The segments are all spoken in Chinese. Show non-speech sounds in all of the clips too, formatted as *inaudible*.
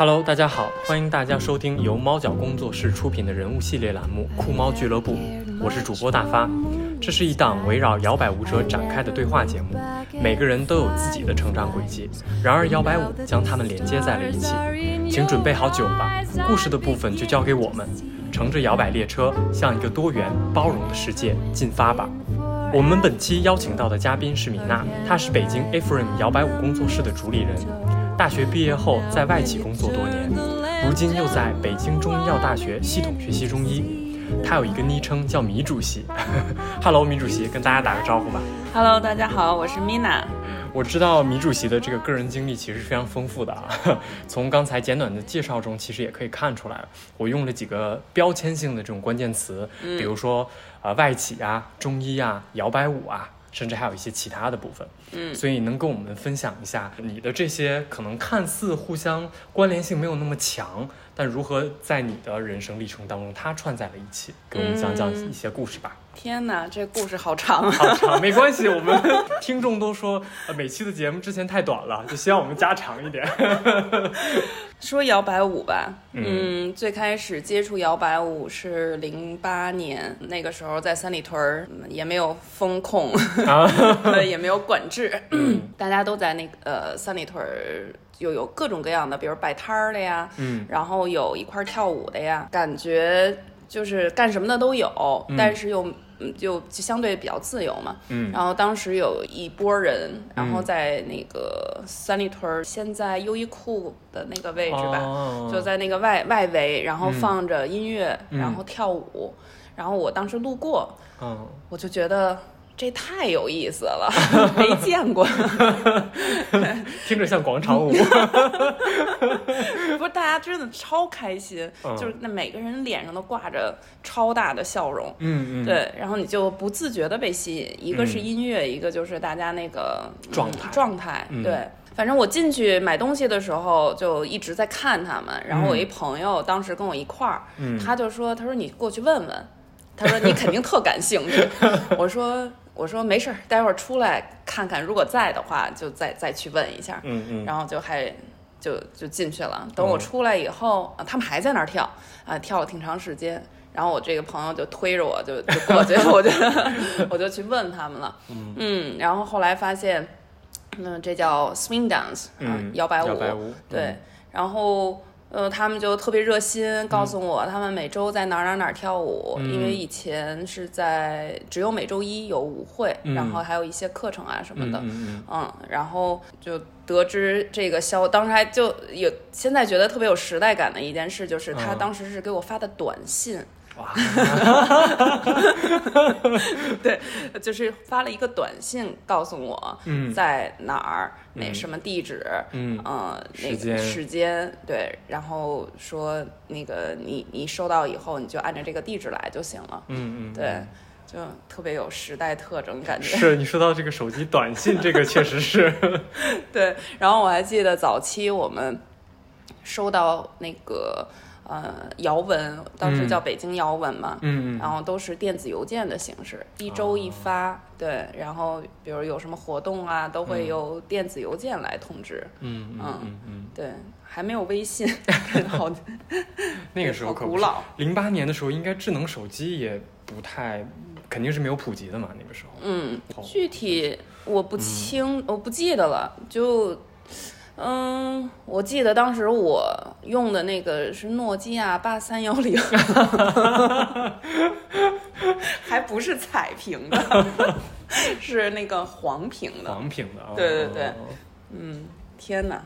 Hello，大家好，欢迎大家收听由猫脚工作室出品的人物系列栏目《酷猫俱乐部》，我是主播大发。这是一档围绕摇摆舞者展开的对话节目，每个人都有自己的成长轨迹，然而摇摆舞将他们连接在了一起。请准备好酒吧，故事的部分就交给我们，乘着摇摆列车，向一个多元包容的世界进发吧。我们本期邀请到的嘉宾是米娜，她是北京 A Frame 摇摆舞工作室的主理人。大学毕业后在外企工作多年，如今又在北京中医药大学系统学习中医。他有一个昵称叫米主席。*laughs* Hello，米主席，跟大家打个招呼吧。Hello，大家好，我是 Mina。我知道米主席的这个个人经历其实非常丰富的啊，*laughs* 从刚才简短的介绍中，其实也可以看出来。我用了几个标签性的这种关键词，嗯比如说呃外企啊、中医啊、摇摆舞啊，甚至还有一些其他的部分。嗯所以能跟我们分享一下你的这些可能看似互相关联性没有那么强，但如何在你的人生历程当中它串在了一起，给我们讲讲一些故事吧。天哪，这故事好长啊！好长，没关系，我们 *laughs* 听众都说，呃，每期的节目之前太短了，就希望我们加长一点。*laughs* 说摇摆舞吧，嗯。嗯，最开始接触摇摆舞是零八年，那个时候在三里屯儿，嗯也没有风控，*laughs* 也没有管制，嗯。*clears throat* 大家都在那个呃三里屯儿，又有各种各样的，比如摆摊儿的呀，嗯。然后有一块儿跳舞的呀，感觉就是干什么的都有，嗯。但是又嗯就就相对比较自由嘛。嗯。然后当时有一波人，然后嗯。在那个三里屯儿，现在优衣库的那个位置吧，哦。就在那个外外围，然后嗯。放着音乐，嗯。然后跳舞。然后我当时路过，嗯，我就觉得这太有意思了，没见过。*laughs* 听着像广场舞。*laughs* 不是，大家真的超开心，嗯就是那每个人脸上都挂着超大的笑容。嗯嗯，，对，然后你就不自觉的被吸引，一个是嗯音乐，一个就是大家那个嗯状态状态。嗯对，反正我进去买东西的时候就一直在看他们，然后我一朋友当时跟我一块儿，嗯他就说，他说你过去问问，他说你肯定特感兴趣。*laughs* 我说我说没事儿，待会儿出来看看，如果在的话就再再去问一下。嗯嗯，然后就还就就进去了。等我哦出来以后，啊他们还在那儿跳啊，跳了挺长时间。然后我这个朋友就推着我就就过去，*laughs* 我就我就去问他们了。嗯然后后来发现，嗯，这叫 swing dance 啊嗯，，摇摆舞。摇摆舞，对，然后。呃，他们就特别热心，告诉嗯我他们每周在哪儿哪儿哪儿跳舞，因为以前是在只有每周一有舞会，嗯。然后还有一些课程啊什么嗯的，嗯然后就得知这个消，当时还就有现在觉得特别有时代感的一件事，就是他嗯。当时是给我发的短信，哇，*laughs* 对，就是发了一个短信告诉我嗯。在哪儿，嗯那什么地址，嗯。呃，那时间。个时间，对，然后说那个你你收到以后你就按照这个地址来就行了，嗯嗯，对，就特别有时代特征感觉。是你说到这个手机短信，这个 *laughs* 确实是，对，然后我还记得早期我们收到那个呃摇文，当时嗯叫北京摇文嘛，嗯嗯然后都是电子邮件的形式，一周一发。对，然后比如有什么活动啊，都会嗯由电子邮件来通知。嗯嗯嗯嗯嗯，对，还没有微信，*laughs* 好那个时候可古老。零八年的时候，应该智能手机也不太，肯定是没有普及的嘛，那个时候。嗯，具体我不清，我不记得了。就，嗯，我记得当时我用的那个是诺基亚八三幺零，*laughs* 还不是彩屏的，*laughs* 是那个黄屏的。黄屏的啊。对对对哦嗯，天哪！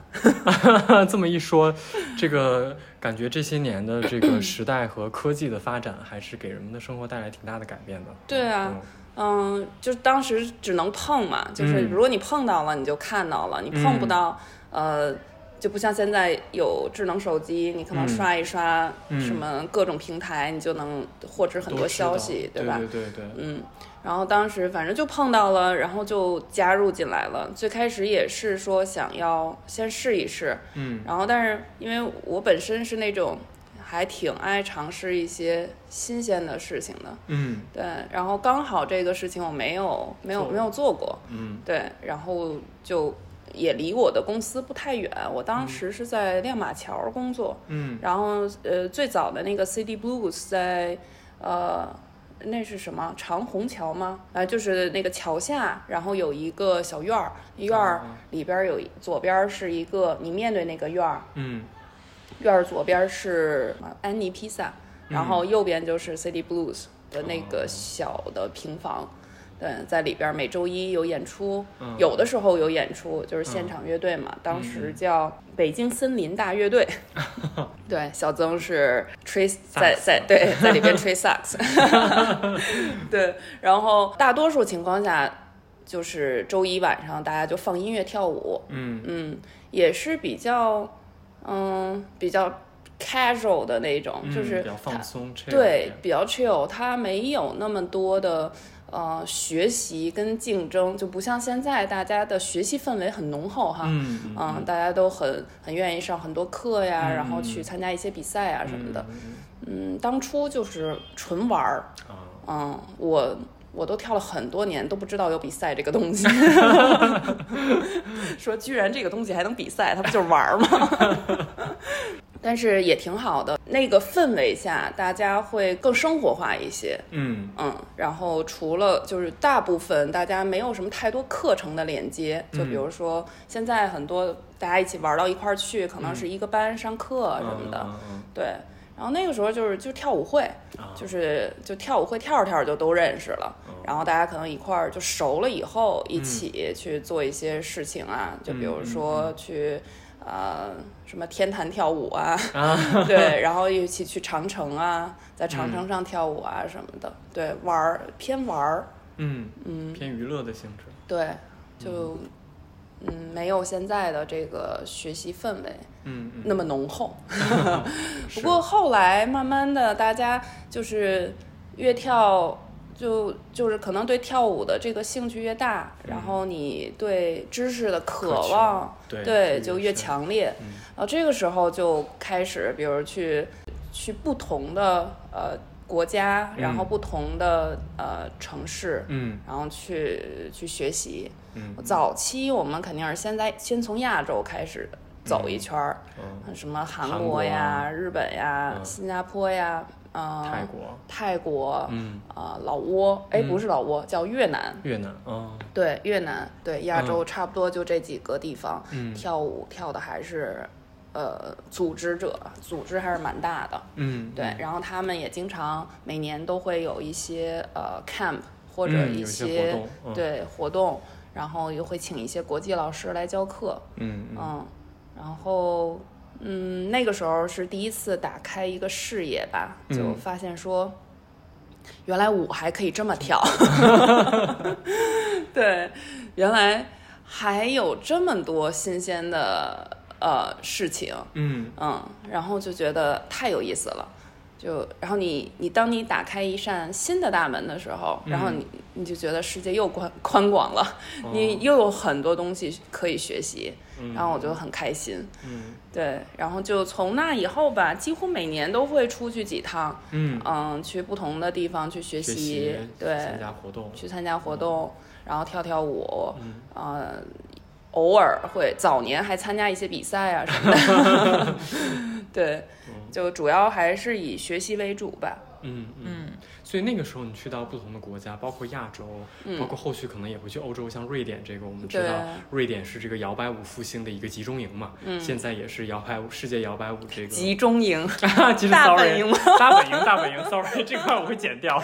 *laughs* 这么一说，这个感觉这些年的这个时代和科技的发展，还是给人们的生活带来挺大的改变的。对啊嗯嗯，就是当时只能碰嘛，就是嗯如果你碰到了，你就看到了；你碰不到，呃，就不像现在有智能手机，你可能嗯。刷一刷嗯。什么各种平台，你就能获知很多消息，对吧？对对对，嗯，然后当时反正就碰到了，然后就加入进来了。最开始也是说想要先试一试，嗯。然后但是因为我本身是那种还挺爱尝试一些新鲜的事情的，嗯。对，然后刚好这个事情我没有没有没有做过，嗯。对，然后就也离我的公司不太远。我当时是在亮马桥工作，嗯然后呃，最早的那个 City Blues 在呃。那是什么长虹桥吗？啊，就是那个桥下，然后有一个小院儿，院儿哦里边儿有左边儿是一个，你面对那个院儿，嗯院儿左边是呃安妮披萨，然后右边就是 City Blues 的那个小的平房。对，在里边儿每周一有演出，嗯有的时候有演出，就是现场乐队嘛。当时叫北京森林大乐队，*laughs* 对，小曾是吹在在对在里边 *laughs* 吹萨克斯，*laughs* 对，然后大多数情况下就是周一晚上大家就放音乐跳舞，嗯嗯，也是比较，嗯，比较 casual 的那种，嗯就是比较放松对比较 chill，它没有那么多的呃学习跟竞争，就不像现在大家的学习氛围很浓厚哈。嗯嗯嗯，大家都很很愿意上很多课呀，嗯然后去参加一些比赛啊什么的。嗯当初就是纯玩儿，啊嗯，我我都跳了很多年，都不知道有比赛这个东西。*laughs* *laughs* 说居然这个东西还能比赛，它不就是玩儿吗？*laughs* 但是也挺好的，那个氛围下，大家会更生活化一些。嗯。嗯，然后除了就是大部分大家没有什么太多课程的连接，就比如说现在很多大家一起玩到一块儿去，可能是一个班上课什么的，嗯嗯对。然后那个时候就是就跳舞会，就是就跳舞会跳着跳着就都认识了，嗯然后大家可能一块儿就熟了以后，一起去做一些事情啊，就比如说去呃什么天坛跳舞啊，*laughs* 对，然后一起去长城啊，在长城上跳舞啊什么的，对，玩儿偏玩儿，嗯嗯。偏娱乐的性质，对，就嗯没有现在的这个学习氛围嗯嗯。那么浓厚。是 *laughs* 不过后来慢慢的，大家就是越跳就就是可能对跳舞的这个兴趣越大，然后你对知识的渴望，对对，就越强烈。嗯。然后这个时候就开始，比如去去不同的呃国家，然后不同的呃城市，嗯。然后去去学习。嗯。早期我们肯定是先在先从亚洲开始走一圈儿，嗯什么韩韩国国呀、啊日本呀、嗯。新加坡呀、呃、泰国。泰国、嗯。呃老挝，哎，不是老挝，叫越南。越南哦。对，越南，对亚洲差不多就这几个地方，嗯。跳舞跳的还是，呃，组织者组织还是蛮大的。嗯对，然后他们也经常每年都会有一些呃 camp 或者一些对活动，然后又会请一些国际老师来教课，嗯嗯。嗯，然后嗯那个时候是第一次打开一个视野吧，就嗯发现说。原来舞还可以这么跳，*laughs* 对，原来还有这么多新鲜的呃事情，嗯。嗯，然后就觉得太有意思了。就然后你你当你打开一扇新的大门的时候，然后你你就觉得世界又宽宽广了，你又有很多东西可以学习，然后我就很开心。嗯对，然后就从那以后吧，几乎每年都会出去几趟，嗯嗯，去不同的地方去学学习，习对，参加活动去参加活动，然后跳跳舞，嗯呃，偶尔会早年还参加一些比赛啊什么的，*laughs* 对，就主要还是以学习为主吧。嗯嗯，所以那个时候你去到不同的国家，包括亚洲，包括后续可能也会去欧洲，像瑞典这个，我们知道瑞典是这个摇摆舞复兴的一个集中营嘛，现在也是摇摆舞世界摇摆舞这个集中营，其实大 sorry，本营吗大本营，大本营，sorry，这块我会剪掉。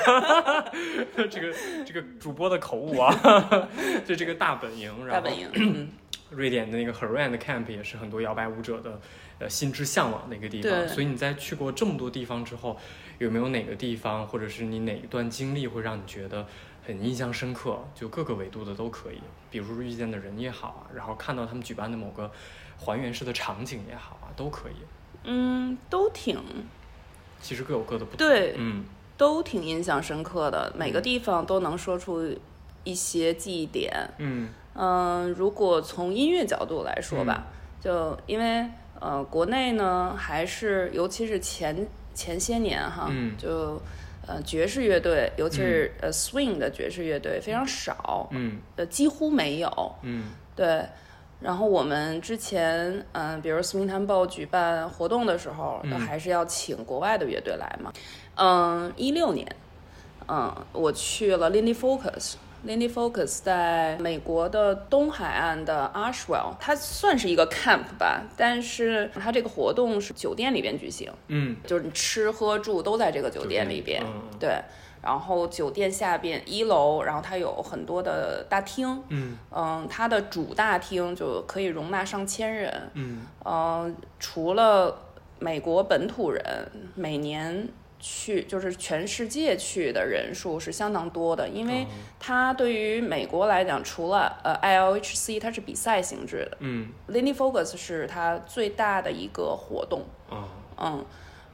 *laughs* 这个这个主播的口误啊，*laughs* 就这个大本营，然后大本营，嗯，瑞典的那个 Haran 的 camp 也是很多摇摆舞者的呃心之向往的一个地方。所以你在去过这么多地方之后，有没有哪个地方或者是你哪一段经历会让你觉得很印象深刻？就各个维度的都可以，比如说遇见的人也好啊，然后看到他们举办的某个还原式的场景也好啊，都可以。嗯，都挺其实各有各的不同。对嗯都挺印象深刻的，每个地方都能说出一些记忆点。嗯嗯，如果从音乐角度来说吧，就因为呃，国内呢还是尤其是前前些年哈，嗯就呃爵士乐队，尤其是、呃 swing 的爵士乐队非常少，嗯呃几乎没有。嗯对，然后我们之前，嗯、比如 Swing Bowl 举办活动的时候，还是要请国外的乐队来嘛。嗯，一六年，嗯，我去了 Lindy Focus。Lindy Focus 在美国的东海岸的 Ashwell，它算是一个 camp 吧，但是它这个活动是酒店里边举行，嗯，就是你吃喝住都在这个酒店里边。嗯嗯。对，然后酒店下边一楼，然后它有很多的大厅，嗯。嗯，它的主大厅就可以容纳上千人，嗯。嗯，除了美国本土人，每年去就是全世界去的人数是相当多的，因为它对于美国来讲，除了呃 ILHC 它是比赛性质的嗯，Lindy Focus 是它最大的一个活动，啊嗯。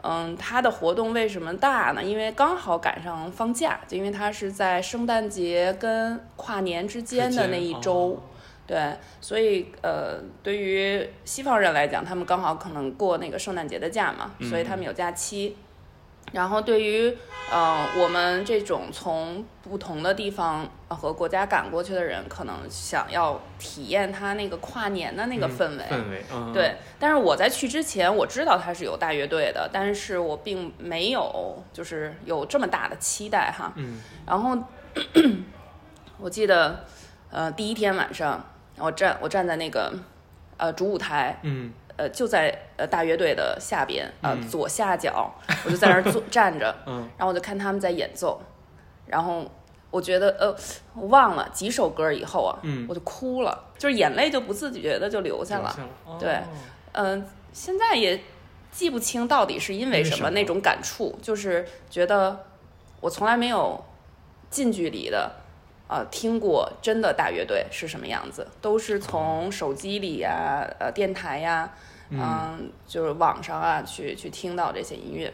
嗯，它的活动为什么大呢？因为刚好赶上放假，就因为它是在圣诞节跟跨年之间的那一周，哦对，所以呃，对于西方人来讲，他们刚好可能过那个圣诞节的假嘛，所以他们有假期。然后对于呃我们这种从不同的地方呃和国家赶过去的人，可能想要体验他那个跨年的那个氛围，氛围，嗯，对，但是我在去之前，我知道他是有大乐队的，但是我并没有就是有这么大的期待哈。嗯。然后 *clears throat* 我记得，呃，第一天晚上，我站我站在那个呃主舞台，嗯呃就在呃大乐队的下边，呃、左下角，我就在那儿坐 *laughs* 站着，嗯。然后我就看他们在演奏，然后我觉得呃我忘了几首歌以后啊，嗯。我就哭了，就是眼泪就不自觉的就流下了。哦。对嗯、现在也记不清到底是因为什么什么那种感触，就是觉得我从来没有近距离的呃听过真的大乐队是什么样子，都是从手机里呀、呃电台呀、嗯、就是网上啊去去听到这些音乐，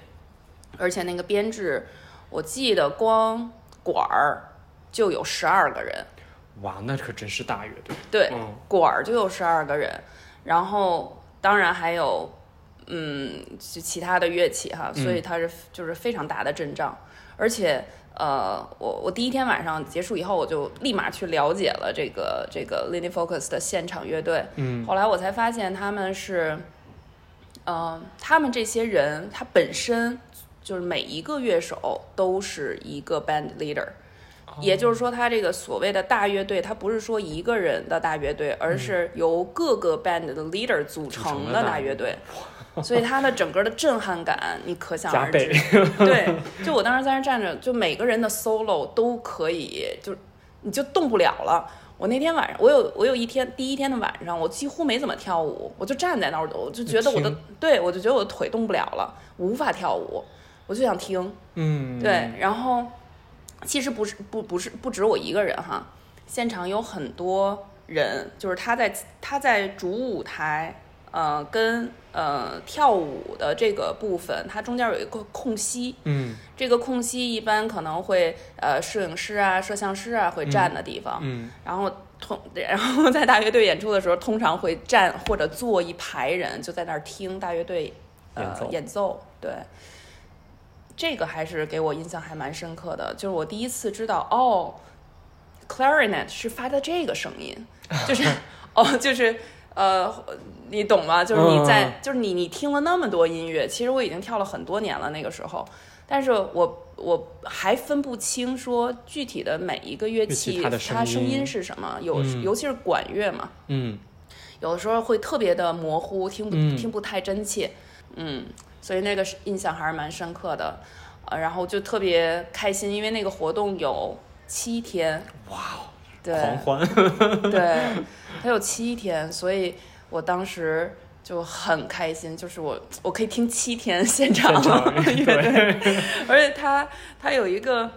而且那个编制，我记得光管儿就有十二个人，哇，那可真是大乐队，对，嗯。管儿就有十二个人，然后当然还有嗯就其他的乐器哈，所以它是就是非常大的阵仗，而且呃我我第一天晚上结束以后，我就立马去了解了这个这个 Lindy Focus 的现场乐队，嗯后来我才发现他们是，呃，他们这些人他本身就是每一个乐手都是一个 band leader。也就是说，他这个所谓的大乐队，它不是说一个人的大乐队，而是由各个 band 的 leader 组成的大乐队。所以他的整个的震撼感，你可想而知。对，就我当时在那站着，就每个人的 solo 都可以，就你就动不了了。我那天晚上，我有我有一天第一天的晚上，我几乎没怎么跳舞，我就站在那儿，我就觉得我的对我就觉得我的腿动不了了，无法跳舞，我就想听。嗯，对，然后其实不是不不是不止我一个人哈，现场有很多人，就是他在他在主舞台，呃，跟呃跳舞的这个部分，它中间有一个空隙，嗯。这个空隙一般可能会呃摄影师啊、摄像师啊会站的地方，嗯。然后通 *laughs* 然后在大乐队演出的时候，通常会站或者坐一排人就在那儿听大乐队呃演奏。演奏，对。这个还是给我印象还蛮深刻的，就是我第一次知道哦，clarinet 是发的这个声音，就是 *laughs* 哦，就是呃，你懂吗？就是你在，嗯就是你你听了那么多音乐，其实我已经跳了很多年了那个时候，但是我我还分不清说具体的每一个乐器它的声声音音是什么，有、嗯。尤其是管乐嘛，嗯。有的时候会特别的模糊，听不、嗯。听不太真切，嗯，所以那个是印象还是蛮深刻的，呃，然后就特别开心，因为那个活动有七天，哇哦，对。狂欢，*laughs* *laughs* 对，它有七天，所以我当时就很开心，就是我我可以听七天现场现场乐队，*laughs* 而且它它有一个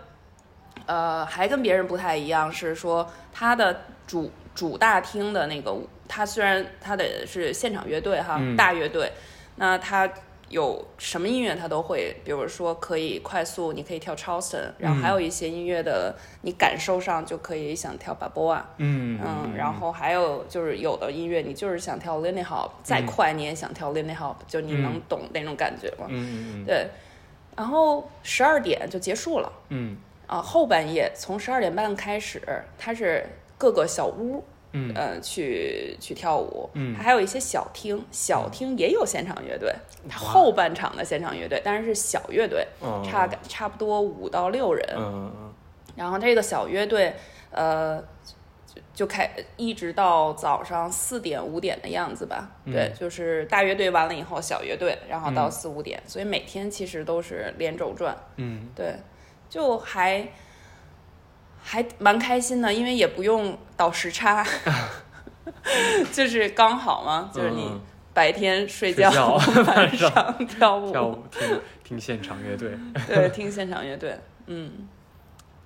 呃，还跟别人不太一样，是说它的主主大厅的那个舞，它虽然它的是现场乐队哈，嗯。大乐队，那它。有什么音乐它都会，比如说可以快速，你可以跳 Charleston，然后还有一些音乐的，你感受上就可以想跳 b a b o a 嗯嗯，然后还有就是有的音乐你就是想跳 Lindy Hop，再快你也想跳 Lindy Hop，、就你能懂那种感觉吗？嗯嗯。对，然后十二点就结束了。嗯。啊，后半夜从十二点半开始，它是各个小屋，嗯。呃，去去跳舞，嗯。还有一些小厅，小厅也有现场乐队，它后半场的现场乐队，但是是小乐队，哦差差不多五到六人，嗯嗯然后这个小乐队，呃，就就开一直到早上四点五点的样子吧。对，就是大乐队完了以后，小乐队，然后到四五点，所以每天其实都是连轴转。嗯。对，就还还蛮开心的，因为也不用倒时差，*laughs* 就是刚好嘛，就是你嗯。白天睡睡觉 *laughs* 晚上跳舞，跳舞听听现场乐队，*laughs* 对，听现场乐队，嗯。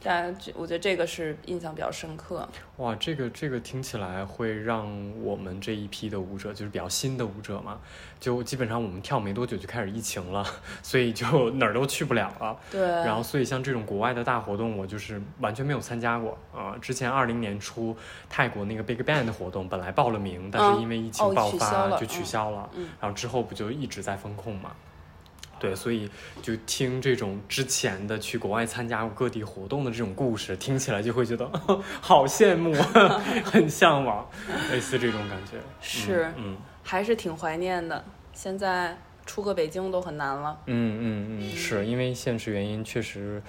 但这我觉得这个是印象比较深刻。哇，这个这个听起来会让我们这一批的舞者，就是比较新的舞者嘛，就基本上我们跳没多久就开始疫情了，*laughs* 所以就哪儿都去不了了。对，然后，所以像这种国外的大活动，我就是完全没有参加过啊、之前二零年初泰国那个 Big Bang 的活动，本来报了名，但是因为疫情哦爆发、就取消了。嗯然后之后不就一直在风控嘛？对，所以就听这种之前的去国外参加过各地活动的这种故事，听起来就会觉得 *laughs* 好羡慕，*laughs* 很向往，类似这种感觉。是嗯还是挺怀念的。现在出个北京都很难了。嗯嗯嗯，是因为现实原因，确实，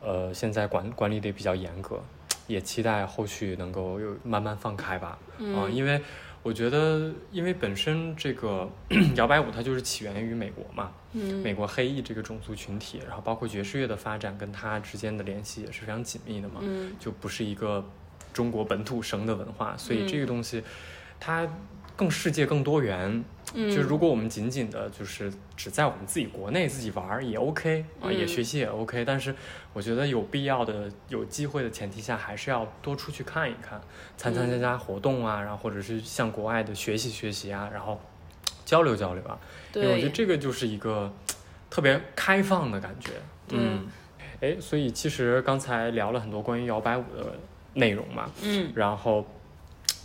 呃，现在管管理的比较严格，也期待后续能够有慢慢放开吧。啊、因为我觉得，因为本身这个 *clears throat* 摇摆舞它就是起源于美国嘛，嗯美国黑裔这个种族群体，然后包括爵士乐的发展跟它之间的联系也是非常紧密的嘛，嗯就不是一个中国本土生的文化，所以这个东西它更世界更多元。嗯，就如果我们仅仅的就是只在我们自己国内自己玩儿也 OK 啊、嗯。也学习也 OK，但是我觉得有必要的、有机会的前提下，还是要多出去看一看，参参加加活动啊，然后或者是向国外的学习学习啊，然后 *tsk* 交流交流啊，因为我觉得这个就是一个特别开放的感觉。嗯，哎，所以其实刚才聊了很多关于摇摆舞的内容嘛，嗯。然后，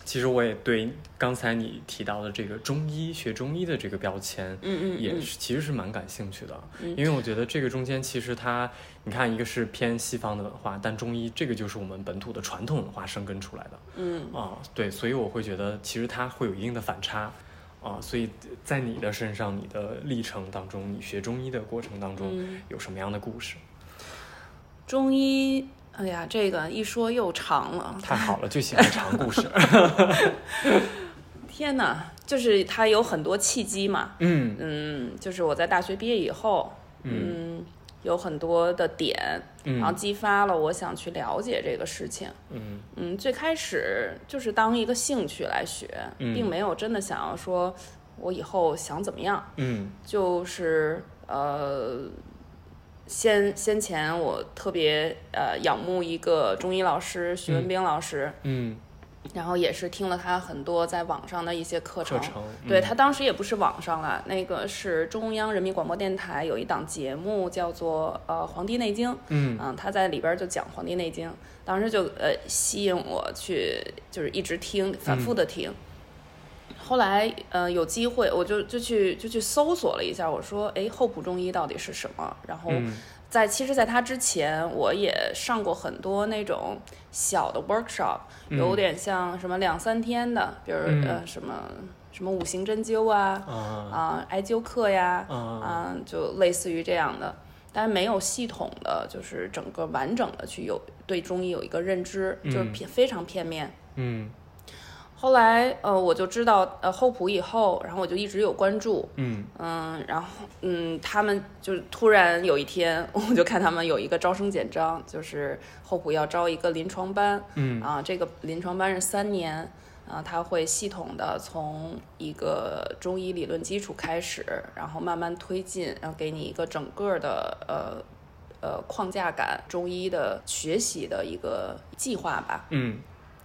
其实我也对刚才你提到的这个中医学中医的这个标签，嗯嗯嗯。也是其实是蛮感兴趣的，嗯。因为我觉得这个中间其实它，你看一个是偏西方的文化，但中医这个就是我们本土的传统文化生根出来的。嗯。啊，对，所以我会觉得其实它会有一定的反差。啊，所以在你的身上，你的历程当中，你学中医的过程当中，嗯，有什么样的故事？中医，哎呀，这个一说又长了。太好了，就喜欢长故事。*laughs* 天哪，就是它有很多契机嘛。嗯嗯，就是我在大学毕业以后，嗯，有很多的点，然后嗯激发了我想去了解这个事情。嗯嗯，最开始就是当一个兴趣来学，嗯并没有真的想要说我以后想怎么样。嗯就是呃，先先前我特别呃仰慕一个中医老师徐文兵老师，嗯，然后也是听了他很多在网上的一些课程。课程，对嗯他当时也不是网上了，那个是中央人民广播电台有一档节目叫做呃《黄帝内经》，嗯。嗯，他在里边就讲《黄帝内经》，当时就呃吸引我去，就是一直听，反复的听。后来呃有机会，我就就去就去搜索了一下，我说哎厚朴中医到底是什么？然后嗯。在其实，在他之前，我也上过很多那种小的 workshop，嗯。有点像什么两三天的，比如、嗯。呃什么什么五行针灸啊啊。啊、艾灸课呀啊。啊、就类似于这样的，但是没有系统的，就是整个完整的去有对中医有一个认知，就是偏非常片面。嗯后来呃我就知道呃厚朴以后，然后我就一直有关注，嗯。嗯，然后嗯，他们就突然有一天，我就看他们有一个招生简章，就是厚朴要招一个临床班，嗯。啊，这个临床班是三年，啊，他会系统的从一个中医理论基础开始，然后慢慢推进，然后给你一个整个的呃呃框架感中医的学习的一个计划吧。嗯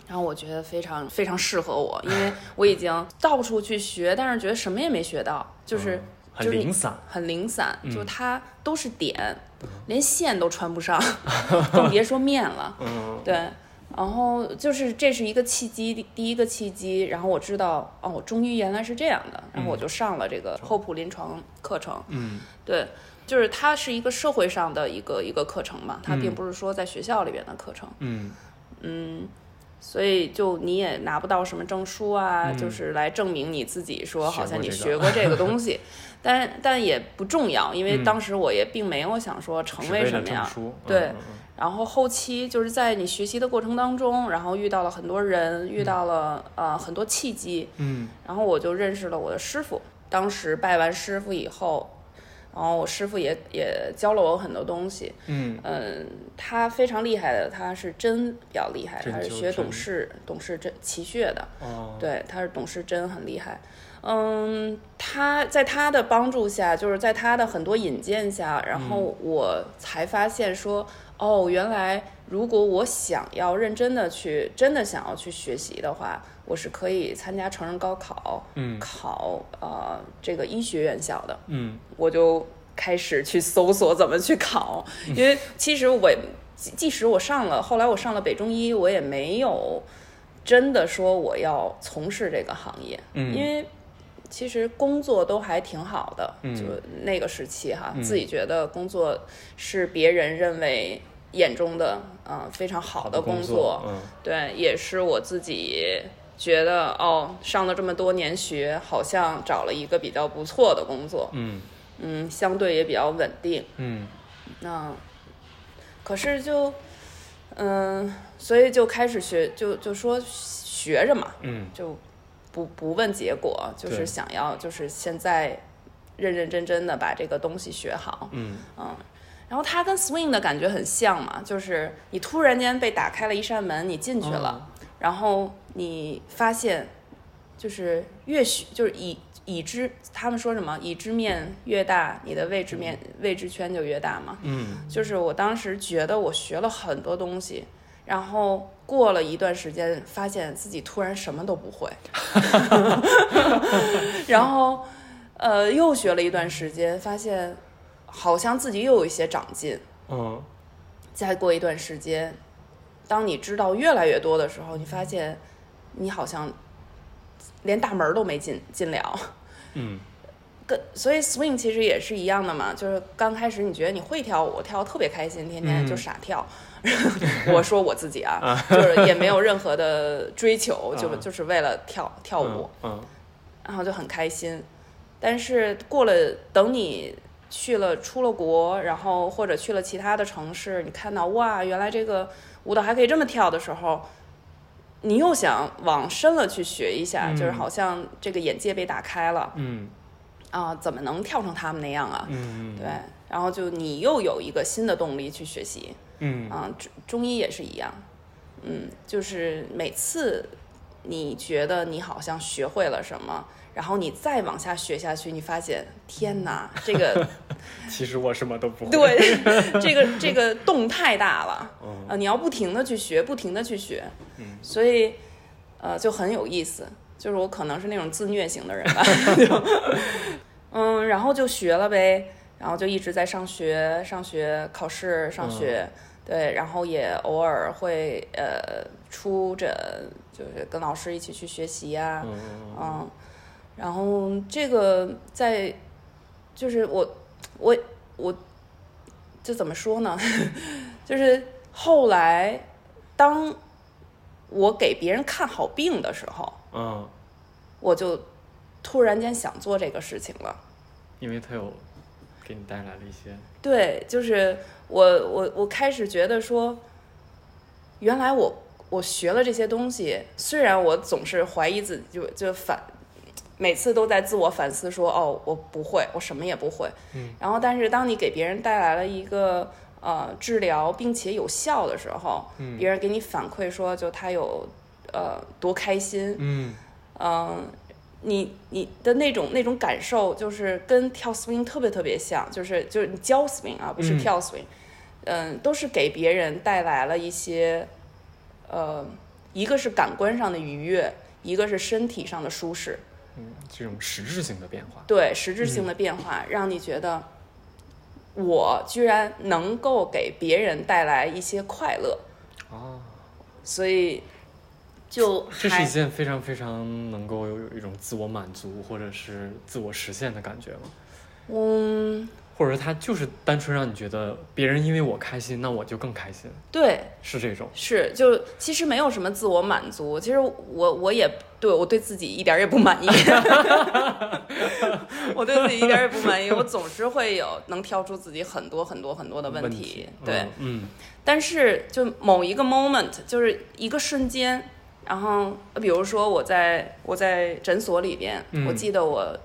然后我觉得非常非常适合我，因为我已经到处去学，但是觉得什么也没学到，就是。嗯很就是零散，很零散，嗯就它都是点，连线都穿不上，*laughs* 更别说面了。*laughs* 嗯对，然后就是这是一个契机，第第一个契机，然后我知道哦，我终于原来是这样的，然后我就上了这个厚朴临床课程。嗯对，就是它是一个社会上的一个一个课程嘛，它并嗯不是说在学校里边的课程。嗯嗯，所以就你也拿不到什么证书啊，嗯就是来证明你自己说好像你学过这个东西，*laughs* 但但也不重要，因为嗯当时我也并没有想说成为什么样。证书，对然后后期就是在你学习的过程当中，然后遇到了很多人，遇到了呃很多契机，嗯然后我就认识了我的师傅。当时拜完师傅以后，然后我师傅也也教了我很多东西。嗯嗯，他非常厉害的，他是真比较厉害，他是学董事董事真奇穴的。哦，对，他是董事真很厉害。嗯，他在他的帮助下，就是在他的很多引荐下，然后我才发现说，哦，原来如果我想要认真的去，真的想要去学习的话，我是可以参加成人高考，嗯。考呃这个医学院校的。嗯。我就开始去搜索怎么去考，因为其实我即即使我上了，后来我上了北中医，我也没有真的说我要从事这个行业，嗯。因为其实工作都还挺好的，嗯。就那个时期哈，嗯。自己觉得工作是别人认为眼中的嗯、呃非常好的工作，嗯。对，也是我自己觉得哦，上了这么多年学，好像找了一个比较不错的工作，嗯。嗯，相对也比较稳定。嗯。那可是就嗯，所以就开始学，就就说学着嘛，嗯。就不不问结果，就是想要就是现在认认真真的把这个东西学好。嗯。嗯，然后它跟 swing 的感觉很像嘛，就是你突然间被打开了一扇门，你进去了，然后你发现，就是越学就是已已知，他们说什么已知面越大，你的未知面未知圈就越大嘛。嗯就是我当时觉得我学了很多东西，然后过了一段时间，发现自己突然什么都不会，*laughs* 然后呃又学了一段时间，发现好像自己又有一些长进。嗯再过一段时间，当你知道越来越多的时候，你发现你好像连大门儿都没进进了。嗯 *laughs* 跟所以 swing 其实也是一样的嘛，就是刚开始你觉得你会跳舞，跳得特别开心，天天就傻跳。*laughs* 我说我自己啊，就是也没有任何的追求，就啊就是为了跳跳舞，嗯然后就很开心。但是过了，等你去了出了国，然后或者去了其他的城市，你看到哇，原来这个舞蹈还可以这么跳的时候，你又想往深了去学一下，嗯就是好像这个眼界被打开了。嗯啊，怎么能跳成他们那样啊？嗯对，然后就你又有一个新的动力去学习嗯啊。中中医也是一样，嗯，就是每次你觉得你好像学会了什么，然后你再往下学下去，你发现天哪，这个 *laughs* 其实我什么都不会。对 *laughs* 这个这个洞太大了嗯啊！你要不停的去学，不停的去学，嗯所以呃就很有意思。就是我可能是那种自虐型的人吧，*laughs* 就嗯，然后就学了呗，然后就一直在上学、上学、考试、上学，对，然后也偶尔会呃出诊，就是跟老师一起去学习呀、嗯嗯，然后这个在就是我我我这怎么说呢？*laughs* 就是后来当我给别人看好病的时候，嗯，我就突然间想做这个事情了。因为他有给你带来了一些对，就是我我我开始觉得说，原来我我学了这些东西，虽然我总是怀疑自己，就就反每次都在自我反思说，哦，我不会，我什么也不会。嗯。然后，但是当你给别人带来了一个呃治疗，并且有效的时候，嗯。别人给你反馈说，就他有呃多开心，嗯。嗯，你你的那种那种感受，就是跟跳 swing 特别特别像，就是就是你教 swing 啊，不是嗯。跳 swing，嗯都是给别人带来了一些，呃，一个是感官上的愉悦，一个是身体上的舒适，嗯，这种实质性的变化。对实质性的变化，让你觉得我居然能够给别人带来一些快乐，哦，所以就这是一件非常非常能够有一种自我满足或者是自我实现的感觉吗？嗯，或者他就是单纯让你觉得别人因为我开心，那我就更开心，对，是这种。是就其实没有什么自我满足，其实我我也对我对自己一点儿也不满意，*laughs* 我对自己一点儿也不满意，我总是会有能挑出自己很多很多很多的问问题，对，嗯但是就某一个 moment，就是一个瞬间，然后呃比如说我在我在诊所里边，嗯我记得我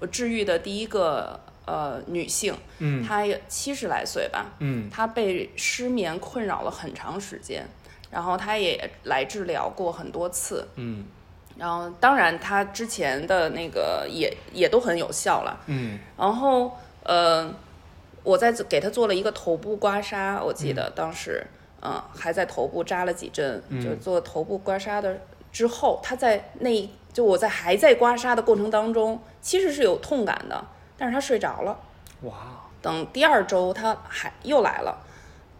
我治愈的第一个呃女性，嗯。她也七十来岁吧，嗯。她被失眠困扰了很长时间，然后她也来治疗过很多次，嗯。然后当然她之前的那个也也都很有效了，嗯。然后呃，我在给她做了一个头部刮痧，我记得当时，嗯、还在头部扎了几针，嗯。就做头部刮痧的之后，她在那就我在还在刮痧的过程当中，其实是有痛感的，但是他睡着了。哇，等第二周他还又来了，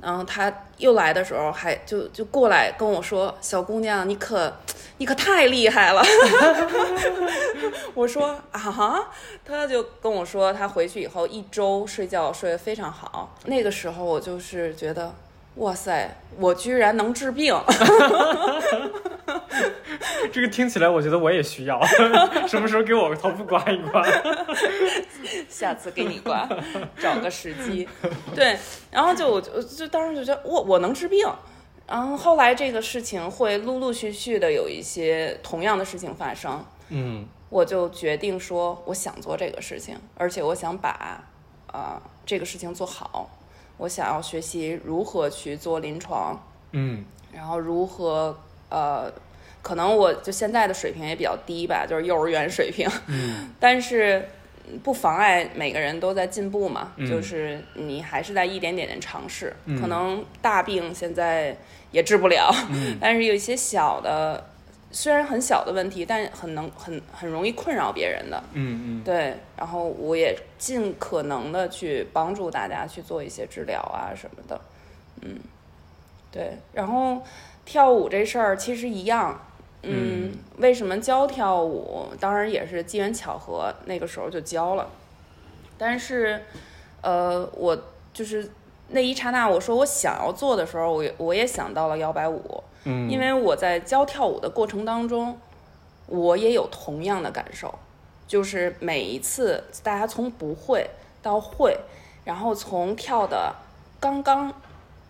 然后他又来的时候还就就过来跟我说：“小姑娘，你可你可太厉害了。*laughs* ”我说：“啊哈。”他就跟我说，他回去以后一周睡觉睡得非常好。那个时候我就是觉得，哇塞，我居然能治病。*laughs* 这个听起来我觉得我也需要，什么时候给我头部刮一刮？*laughs* 下次给你刮，找个时机。对，然后就我就就当时就觉得我我能治病，然后后来这个事情会陆陆续续的有一些同样的事情发生，嗯我就决定说我想做这个事情，而且我想把啊、呃这个事情做好，我想要学习如何去做临床，嗯。然后如何呃，可能我就现在的水平也比较低吧，就是幼儿园水平，嗯。*laughs* 但是嗯不妨碍每个人都在进步嘛，嗯就是你还是在一点点的尝试，嗯。可能大病现在也治不了，嗯。*laughs* 但是有一些小的。虽然很小的问题，但很能很很容易困扰别人的，嗯嗯对。然后我也尽可能的去帮助大家去做一些治疗啊什么的，嗯，对。然后跳舞这事儿其实一样，嗯，为什么教跳舞？当然也是机缘巧合，那个时候就教了。但是，呃，我就是那一刹那，我说我想要做的时候，我也我也想到了摇摆舞，嗯，因为我在教跳舞的过程当中，我也有同样的感受，就是每一次大家从不会到会，然后从跳的刚刚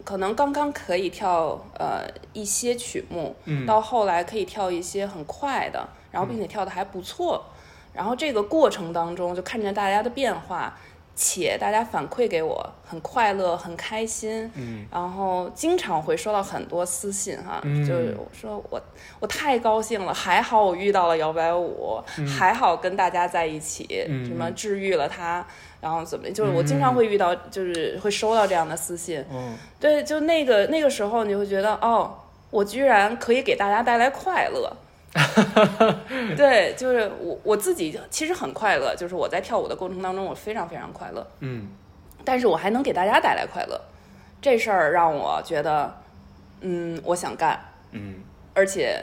可能刚刚可以跳呃一些曲目，嗯。到后来可以跳一些很快的，然后并且跳的还不错，然后这个过程当中就看着大家的变化。且大家反馈给我很快乐、很开心，嗯然后经常会收到很多私信哈，嗯就是我说我我太高兴了，还好我遇到了摇摆舞，还好跟大家在一起，嗯什么治愈了他，然后怎么，就是我经常会遇到，就是会收到这样的私信，嗯对，就那个那个时候你会觉得哦，我居然可以给大家带来快乐。*laughs* 对，就是我我自己其实很快乐，就是我在跳舞的过程当中，我非常非常快乐。嗯。但是我还能给大家带来快乐，这事儿让我觉得，嗯，我想干，嗯。而且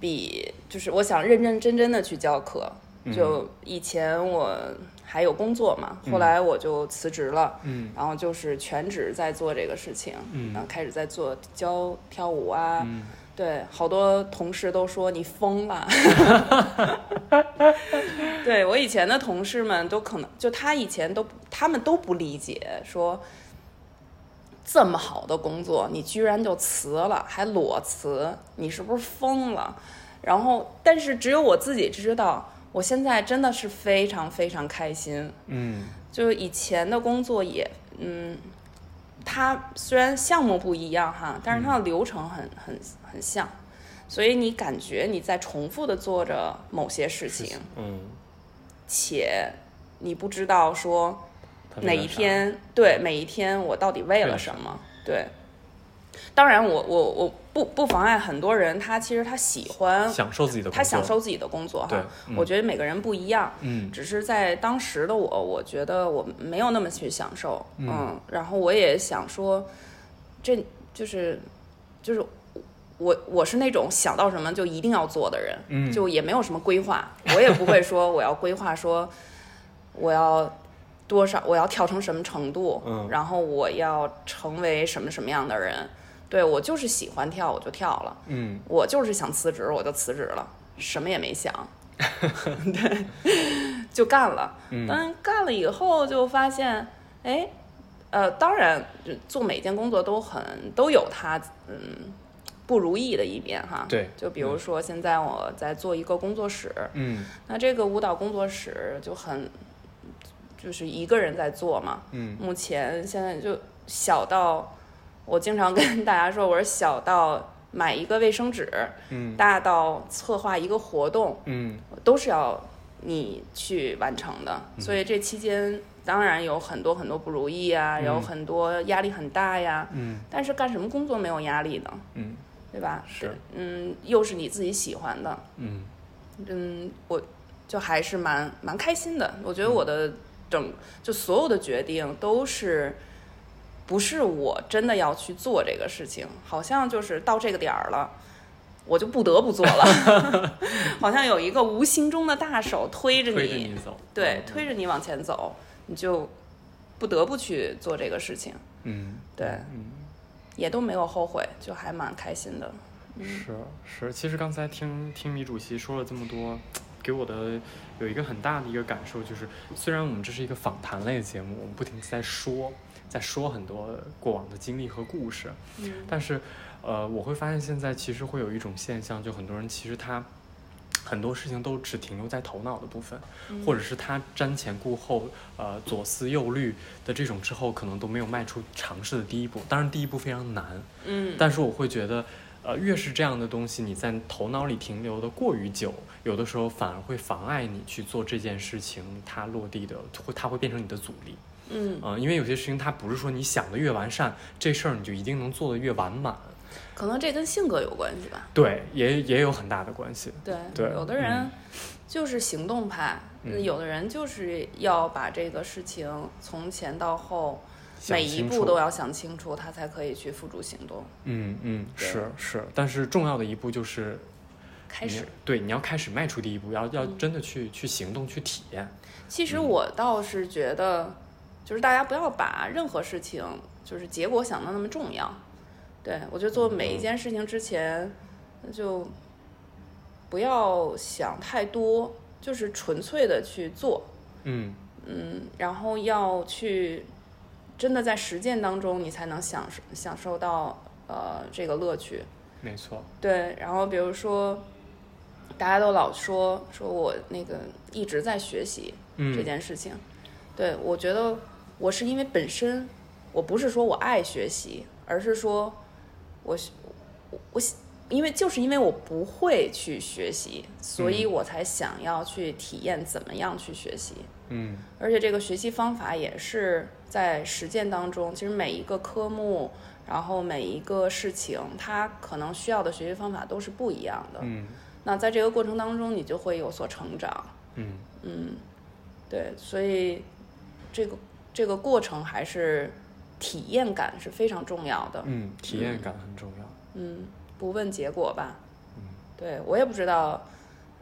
比就是我想认认真真的去教课。嗯。就以前我还有工作嘛，后来我就辞职了，嗯。然后就是全职在做这个事情，嗯。然后开始在做教跳舞啊，嗯对，好多同事都说你疯了。*laughs* 对我以前的同事们都可能就他以前都他们都不理解，说这么好的工作你居然就辞了，还裸辞，你是不是疯了？然后，但是只有我自己知道，我现在真的是非常非常开心。嗯就是以前的工作也，嗯，它虽然项目不一样哈，但是它的流程很很很像，所以你感觉你在重复的做着某些事情，嗯，且你不知道说哪一天对每一天我到底为为了了什么？对，当然我我我不不妨碍很多人他其实他喜欢享受自己的，他享受自己的工作哈，嗯。我觉得每个人不一样，嗯。只是在当时的我，我觉得我没有那么去享受，嗯然后我也想说，这就是就是我我是那种想到什么就一定要做的人，嗯就也没有什么规划，我也不会说我要规划说我要多少，我要跳成什么程度，嗯然后我要成为什么什么样的人。对我就是喜欢跳，我就跳了。嗯我就是想辞职，我就辞职了，什么也没想，*laughs* 对，就干了。嗯但干了以后就发现，哎，呃，当然，做每件工作都很都有它嗯不如意的一面哈。对就比如说现在我在做一个工作室，嗯那这个舞蹈工作室就很就是一个人在做嘛。嗯目前现在就小到，我经常跟大家说，我说小到买一个卫生纸，嗯大到策划一个活动，嗯都是要你去完成的。所以这期间当然有很多很多不如意啊，有嗯很多压力很大呀。嗯但是干什么工作没有压力呢？嗯对吧？是，嗯，又是你自己喜欢的，嗯嗯，我就还是蛮蛮开心的。我觉得我的整就所有的决定都是不是我真的要去做这个事情，好像就是到这个点儿了。我就不得不做了，*laughs* 好像有一个无形中的大手推着推着你走，对，嗯推着你往前走，你就不得不去做这个事情。嗯对，嗯。也都没有后悔，就还蛮开心的。是是，其实刚才听听米主席说了这么多，给我的有一个很大的一个感受就是，虽然我们这是一个访谈类的节目，我们不停在说，在说很多过往的经历和故事，嗯但是，呃，我会发现现在其实会有一种现象，就很多人其实他很多事情都只停留在头脑的部分，或者是他瞻前顾后，呃，左思右虑的这种之后，可能都没有迈出尝试的第一步。当然，第一步非常难，嗯但是我会觉得，呃，越是这样的东西，你在头脑里停留的过于久，有的时候反而会妨碍你去做这件事情，它落地的会，它会变成你的阻力。嗯，嗯、因为有些事情它不是说你想的越完善，这事儿你就一定能做的越完满。可能这跟性格有关系吧。对，也也有很大的关系。对，对有的人嗯就是行动派，嗯有的人就是要把这个事情从前到后每一步都要想清楚，他才可以去付诸行动。嗯嗯，是是，但是重要的一步就是开始，对，你要开始迈出第一步，要要嗯真的去去行动去体验。其实嗯我倒是觉得，就是大家不要把任何事情就是结果想的那么重要。对我觉得做每一件事情之前，就不要想太多，就是纯粹的去做。嗯嗯，然后要去真的在实践当中，你才能享受享受到呃这个乐趣。没错。对，然后比如说，大家都老说说我那个一直在学习嗯，这件事情，对我觉得我是因为本身我不是说我爱学习，而是说我我我因为就是因为我不会去学习，所以嗯我才想要去体验怎么样去学习。嗯而且这个学习方法也是在实践当中，其实每一个科目，然后每一个事情，它可能需要的学习方法都是不一样的。嗯那在这个过程当中，你就会有所成长。嗯嗯，对，所以这个这个过程还是体验感是非常重要的。嗯，体验感很重要。嗯，不问结果吧。嗯，对我也不知道，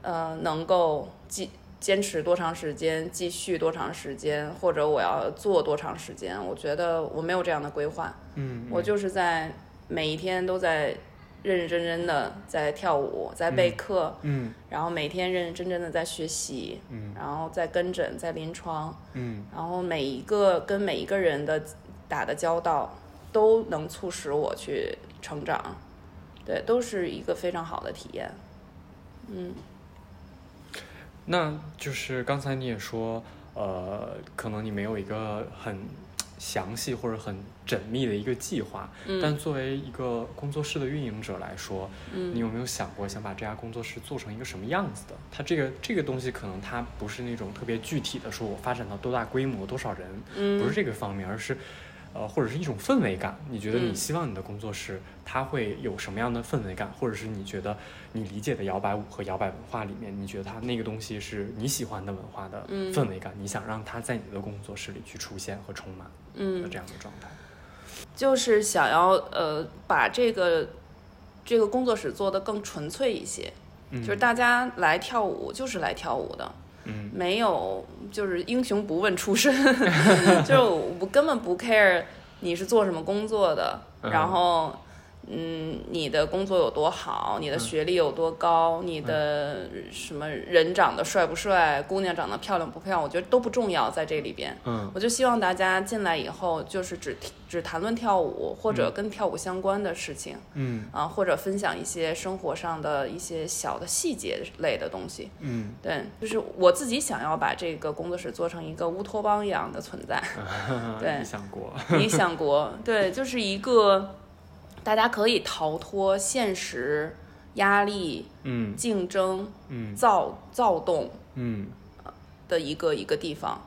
呃，能够继坚持多长时间，继续多长时间，或者我要做多长时间。我觉得我没有这样的规划，嗯，我就是在每一天都在认认真真的在跳舞，在备课，嗯然后每天认认真真的在学习，嗯然后在跟诊，在临床，嗯然后每一个跟每一个人的打的交道，都能促使我去成长，对，都是一个非常好的体验。嗯那就是刚才你也说，呃，可能你没有一个很详细或者很缜密的一个计划，嗯但作为一个工作室的运营者来说，嗯你有没有想过想把这家工作室做成一个什么样子的？它这个这个东西可能它不是那种特别具体的，说我发展到多大规模、多少人，嗯不是这个方面，而是。呃，或者是一种氛围感，你觉得你嗯。希望你的工作室它会有什么样的氛围感，或者是你觉得你理解的摇摆舞和摇摆文化里面，你觉得它那个东西是你喜欢的文化的嗯。氛围感，你想让它在你的工作室里去出现和充满的嗯，这样的状态。就是想要呃把这个这个工作室做得更纯粹一些，嗯，就是大家来跳舞就是来跳舞的，嗯没有就是英雄不问出身，*laughs* 就是我根本不 care 你是做什么工作的，嗯然后。嗯，你的工作有多好，你的学历有多高，你的什么人长得帅不帅，姑娘长得漂亮不漂亮，我觉得都不重要，在这里边。嗯我就希望大家进来以后，就是只只谈论跳舞或者跟跳舞相关的事情，嗯啊，或者分享一些生活上的一些小的细节类的东西。嗯对，就是我自己想要把这个工作室做成一个乌托邦一样的存在。*laughs* 对理想国？*laughs* 理想国，对，就是一个大家可以逃脱现实压力、嗯。竞争、嗯。躁躁动嗯。的一个一个地方，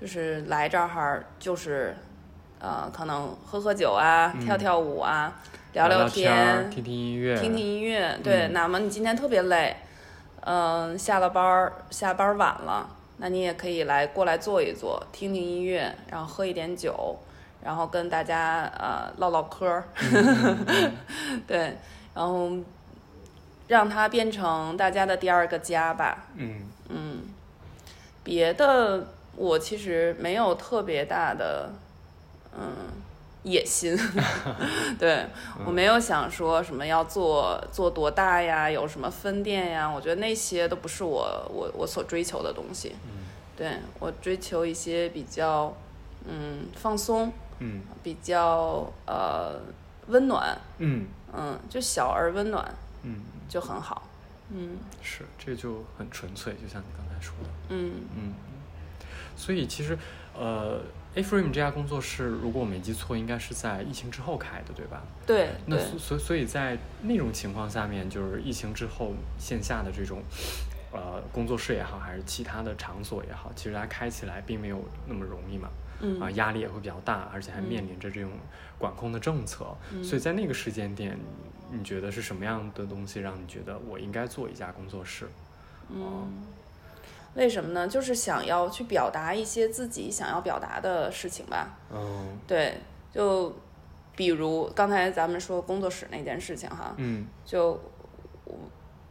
就是来这儿就是，呃，可能喝喝酒啊，跳跳舞啊，聊聊天，听听音乐，听听音乐。对，嗯。哪怕你今天特别累，嗯、下了班儿，下班儿晚了，那你也可以来过来坐一坐，听听音乐，然后喝一点酒，然后跟大家呃唠唠嗑儿，*laughs* 对，然后让它变成大家的第二个家吧。嗯。别的我其实没有特别大的嗯野心，*laughs* 对我没有想说什么要做做多大呀，有什么分店呀，我觉得那些都不是我我我所追求的东西。对我追求一些比较嗯放松，嗯比较呃温暖，嗯嗯，就小而温暖嗯，就很好。嗯是，这就很纯粹，就像你刚才说的。嗯嗯，所以其实，呃，A Frame 这家工作室，如果我没记错，应该是在疫情之后开的，对吧？对那所所以在那种情况下面，就是疫情之后线下的这种，呃，工作室也好，还是其他的场所也好，其实它开起来并没有那么容易嘛。嗯。啊，压力也会比较大，而且还面临着这种管控的政策，所以在那个时间点，你觉得是什么样的东西让你觉得我应该做一家工作室？嗯，为什么呢？就是想要去表达一些自己想要表达的事情吧。嗯。对，就比如刚才咱们说工作室那件事情哈，嗯。就我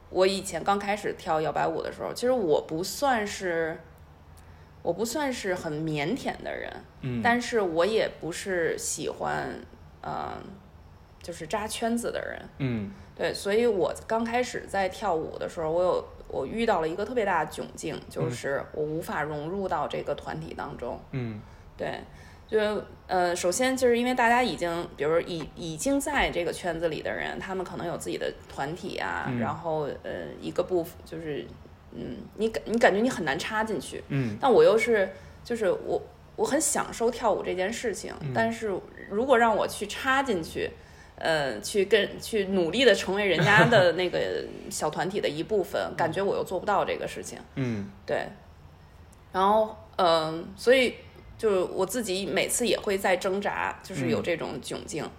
我以前刚开始跳摇摆舞的时候，其实我不算是我不算是很腼腆的人，嗯，但是我也不是喜欢呃就是扎圈子的人。嗯。对，所以我刚开始在跳舞的时候，我有我遇到了一个特别大的窘境，就是我无法融入到这个团体当中。嗯。对，就呃，首先就是因为大家已经，比如已已经在这个圈子里的人，他们可能有自己的团体啊，嗯。然后呃，一个部分就是，嗯，你感你感觉你很难插进去，嗯但我又是就是我我很享受跳舞这件事情，嗯但是如果让我去插进去。呃，去跟去努力的成为人家的 *laughs* 那个小团体的一部分，感觉我又做不到这个事情。嗯对，然后嗯、所以就是我自己每次也会在挣扎，就是有这种窘境，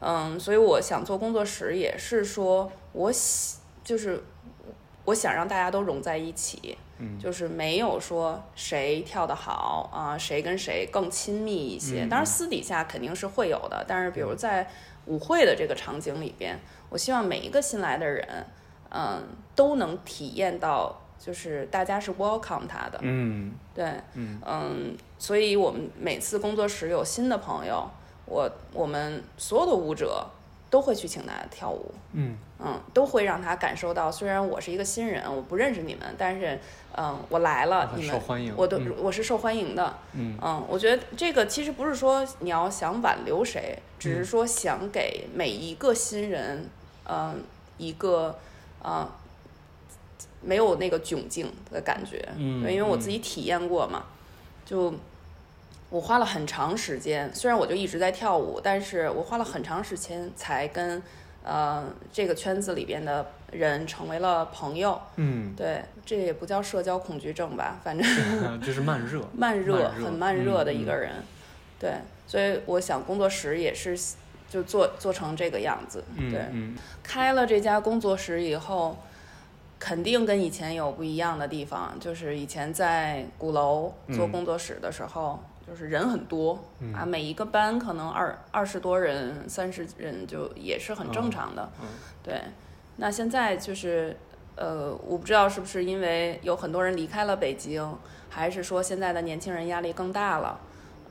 嗯所以我想做工作室，也是说我喜就是我想让大家都融在一起，嗯就是没有说谁跳得好啊、谁跟谁更亲密一些，嗯当然私底下肯定是会有的，但是比如在舞会的这个场景里边，我希望每一个新来的人，嗯，都能体验到，就是大家是 welcome 他的，嗯对，嗯。嗯，所以我们每次工作室有新的朋友，我我们所有的舞者都会去请他跳舞，嗯。嗯，都会让他感受到，虽然我是一个新人，我不认识你们，但是，嗯，我来了，你们受欢迎我都、嗯。我是受欢迎的，嗯。嗯，我觉得这个其实不是说你要想挽留谁，只嗯。是说想给每一个新人，嗯、一个，呃，没有那个窘境的感觉，嗯，因为我自己体验过嘛，就我花了很长时间，虽然我就一直在跳舞，但是我花了很长时间才跟呃这个圈子里边的人成为了朋友。嗯，对，这也不叫社交恐惧症吧，反正 *laughs* 这是慢热，慢热，很慢热的嗯一个人。对，所以我想工作室也是就做做成这个样子。嗯对，嗯开了这家工作室以后，肯定跟以前有不一样的地方。就是以前在鼓楼做嗯工作室的时候，就是人很多、嗯啊，每一个班可能二二十多人、三十人就也是很正常的。嗯对，那现在就是呃，我不知道是不是因为有很多人离开了北京，还是说现在的年轻人压力更大了，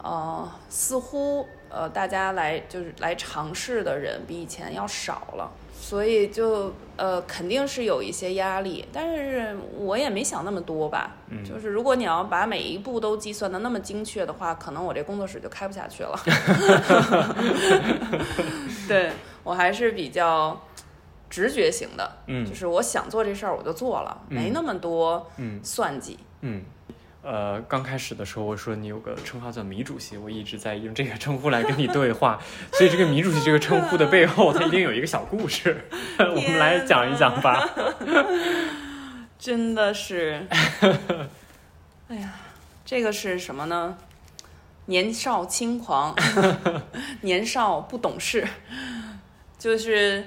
呃，似乎呃大家来就是来尝试的人比以前要少了。所以就呃肯定是有一些压力，但是我也没想那么多吧。嗯就是如果你要把每一步都计算的那么精确的话，可能我这工作室就开不下去了。*laughs* *laughs* 对我还是比较直觉型的，嗯就是我想做这事儿我就做了，嗯没那么多嗯算计。嗯，呃，刚开始的时候我说你有个称号叫米主席，我一直在用这个称呼来跟你对话，*laughs* 所以这个米主席这个称呼的背后，它一定有一个小故事，*laughs* 我们来讲一讲吧。*laughs* 真的是，哎呀，这个是什么呢？年少轻狂，年少不懂事，就是